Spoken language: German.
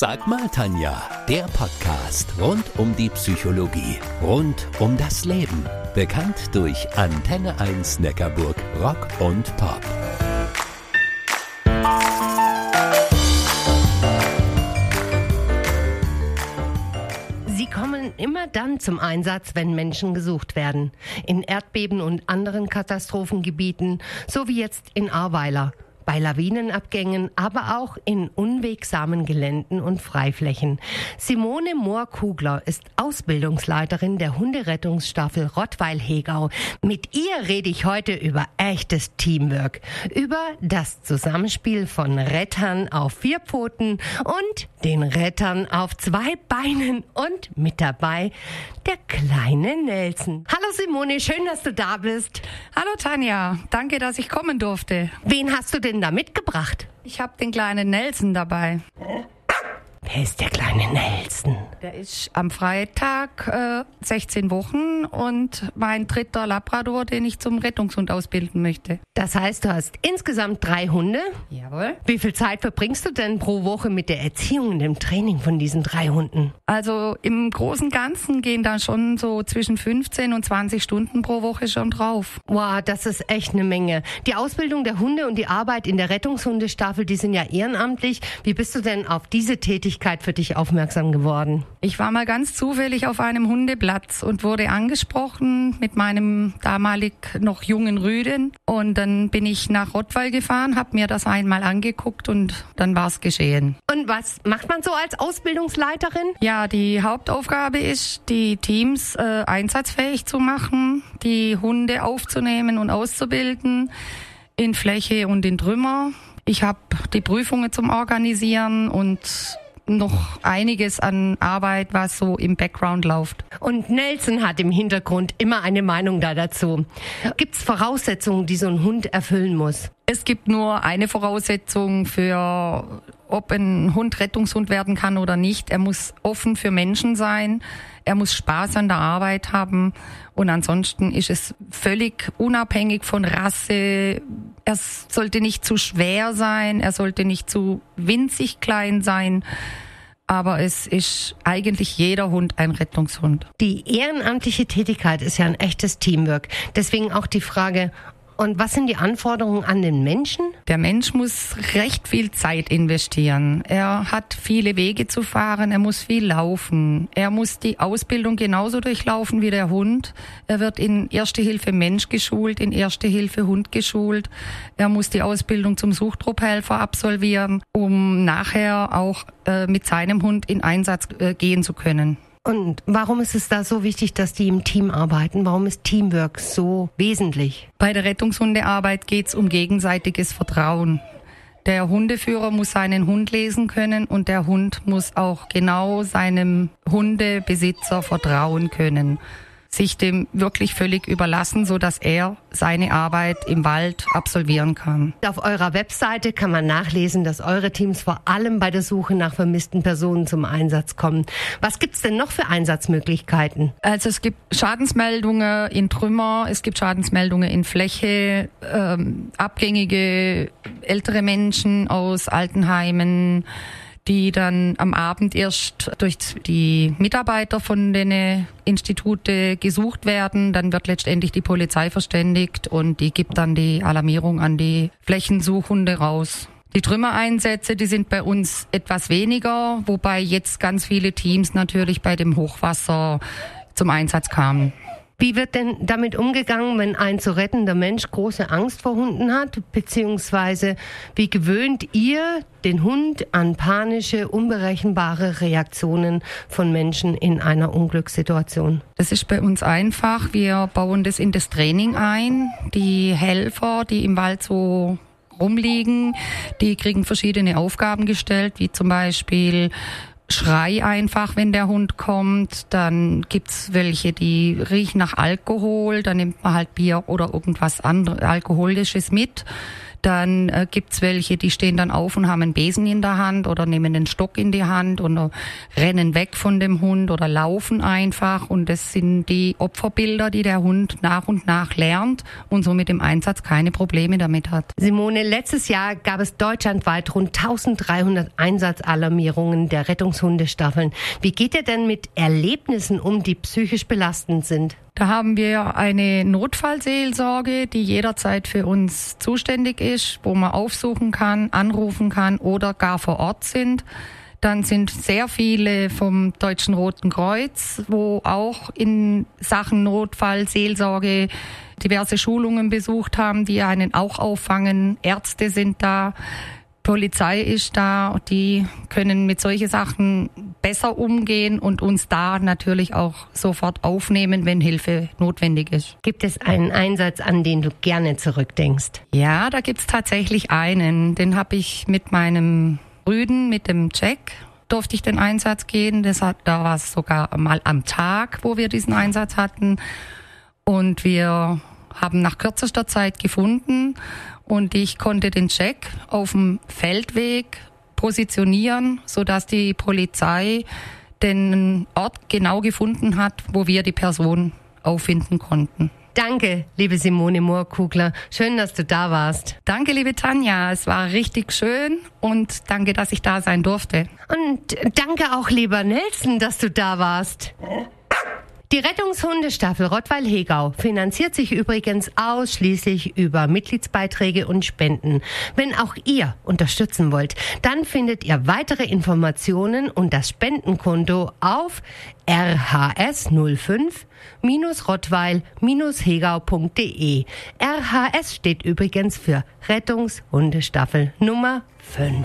Sag mal, Tanja, der Podcast rund um die Psychologie, rund um das Leben. Bekannt durch Antenne 1 Neckarburg Rock und Pop. Sie kommen immer dann zum Einsatz, wenn Menschen gesucht werden. In Erdbeben und anderen Katastrophengebieten, so wie jetzt in Ahrweiler bei Lawinenabgängen, aber auch in unwegsamen Geländen und Freiflächen. Simone Mohr-Kugler ist Ausbildungsleiterin der Hunderettungsstaffel Rottweil-Hegau. Mit ihr rede ich heute über echtes Teamwork, über das Zusammenspiel von Rettern auf vier Pfoten und den Rettern auf zwei Beinen und mit dabei der kleine Nelson. Hallo Simone, schön, dass du da bist. Hallo Tanja, danke, dass ich kommen durfte. Wen hast du denn da mitgebracht? Ich habe den kleinen Nelson dabei. Wer ist der kleine Nelson? Der ist am Freitag äh, 16 Wochen und mein dritter Labrador, den ich zum Rettungshund ausbilden möchte. Das heißt, du hast insgesamt drei Hunde. Jawohl. Wie viel Zeit verbringst du denn pro Woche mit der Erziehung und dem Training von diesen drei Hunden? Also im Großen und Ganzen gehen da schon so zwischen 15 und 20 Stunden pro Woche schon drauf. Wow, das ist echt eine Menge. Die Ausbildung der Hunde und die Arbeit in der Rettungshundestaffel, die sind ja ehrenamtlich. Wie bist du denn auf diese Tätigkeit für dich aufmerksam geworden? Ich war mal ganz zufällig auf einem Hundeplatz und wurde angesprochen mit meinem damalig noch jungen Rüden. Und dann bin ich nach Rottweil gefahren, habe mir das einmal angeguckt und dann war es geschehen. Und was macht man so als Ausbildungsleiterin? Ja, die Hauptaufgabe ist, die Teams äh, einsatzfähig zu machen, die Hunde aufzunehmen und auszubilden in Fläche und in Trümmer. Ich habe die Prüfungen zum Organisieren und noch einiges an Arbeit, was so im Background läuft. Und Nelson hat im Hintergrund immer eine Meinung da dazu. Gibt es Voraussetzungen, die so ein Hund erfüllen muss? Es gibt nur eine Voraussetzung für, ob ein Hund Rettungshund werden kann oder nicht. Er muss offen für Menschen sein. Er muss Spaß an der Arbeit haben. Und ansonsten ist es völlig unabhängig von Rasse. Er sollte nicht zu schwer sein. Er sollte nicht zu winzig klein sein aber es ist eigentlich jeder Hund ein Rettungshund. Die ehrenamtliche Tätigkeit ist ja ein echtes Teamwork. Deswegen auch die Frage, und was sind die Anforderungen an den Menschen? Der Mensch muss recht viel Zeit investieren. Er hat viele Wege zu fahren, er muss viel laufen. Er muss die Ausbildung genauso durchlaufen wie der Hund. Er wird in Erste Hilfe Mensch geschult, in Erste Hilfe Hund geschult. Er muss die Ausbildung zum Suchtrupphelfer absolvieren, um nachher auch äh, mit seinem Hund in Einsatz äh, gehen zu können. Und warum ist es da so wichtig, dass die im Team arbeiten? Warum ist Teamwork so wesentlich? Bei der Rettungshundearbeit geht es um gegenseitiges Vertrauen. Der Hundeführer muss seinen Hund lesen können und der Hund muss auch genau seinem Hundebesitzer vertrauen können sich dem wirklich völlig überlassen, so dass er seine Arbeit im Wald absolvieren kann. Auf eurer Webseite kann man nachlesen, dass eure Teams vor allem bei der Suche nach vermissten Personen zum Einsatz kommen. Was gibt's denn noch für Einsatzmöglichkeiten? Also es gibt Schadensmeldungen in Trümmer, es gibt Schadensmeldungen in Fläche, ähm, abgängige ältere Menschen aus Altenheimen, die dann am Abend erst durch die Mitarbeiter von den Institute gesucht werden. Dann wird letztendlich die Polizei verständigt und die gibt dann die Alarmierung an die Flächensuchhunde raus. Die Trümmereinsätze, die sind bei uns etwas weniger, wobei jetzt ganz viele Teams natürlich bei dem Hochwasser zum Einsatz kamen. Wie wird denn damit umgegangen, wenn ein zu rettender Mensch große Angst vor Hunden hat? Beziehungsweise wie gewöhnt ihr den Hund an panische, unberechenbare Reaktionen von Menschen in einer Unglückssituation? Das ist bei uns einfach. Wir bauen das in das Training ein. Die Helfer, die im Wald so rumliegen, die kriegen verschiedene Aufgaben gestellt, wie zum Beispiel Schrei einfach, wenn der Hund kommt. Dann gibt's welche, die riechen nach Alkohol. Dann nimmt man halt Bier oder irgendwas anderes, Alkoholisches mit. Dann äh, gibt's welche, die stehen dann auf und haben einen Besen in der Hand oder nehmen den Stock in die Hand und rennen weg von dem Hund oder laufen einfach. Und das sind die Opferbilder, die der Hund nach und nach lernt und somit im Einsatz keine Probleme damit hat. Simone, letztes Jahr gab es deutschlandweit rund 1300 Einsatzalarmierungen der Rettungshundestaffeln. Wie geht ihr denn mit Erlebnissen um, die psychisch belastend sind? Da haben wir eine Notfallseelsorge, die jederzeit für uns zuständig ist, wo man aufsuchen kann, anrufen kann oder gar vor Ort sind. Dann sind sehr viele vom Deutschen Roten Kreuz, wo auch in Sachen Notfallseelsorge diverse Schulungen besucht haben, die einen auch auffangen. Ärzte sind da. Polizei ist da, die können mit solchen Sachen besser umgehen und uns da natürlich auch sofort aufnehmen, wenn Hilfe notwendig ist. Gibt es einen Einsatz, an den du gerne zurückdenkst? Ja, da gibt's tatsächlich einen. Den habe ich mit meinem Rüden, mit dem Jack, durfte ich den Einsatz gehen. Das hat, da war es sogar mal am Tag, wo wir diesen Einsatz hatten. Und wir haben nach kürzester Zeit gefunden und ich konnte den Check auf dem Feldweg positionieren, so dass die Polizei den Ort genau gefunden hat, wo wir die Person auffinden konnten. Danke, liebe Simone Moorkugler. Schön, dass du da warst. Danke, liebe Tanja. Es war richtig schön und danke, dass ich da sein durfte. Und danke auch, lieber Nelson, dass du da warst. Die Rettungshundestaffel Rottweil-Hegau finanziert sich übrigens ausschließlich über Mitgliedsbeiträge und Spenden. Wenn auch ihr unterstützen wollt, dann findet ihr weitere Informationen und das Spendenkonto auf rhs05 rottweil-hegau.de. RHS steht übrigens für Rettungshundestaffel Nummer 5.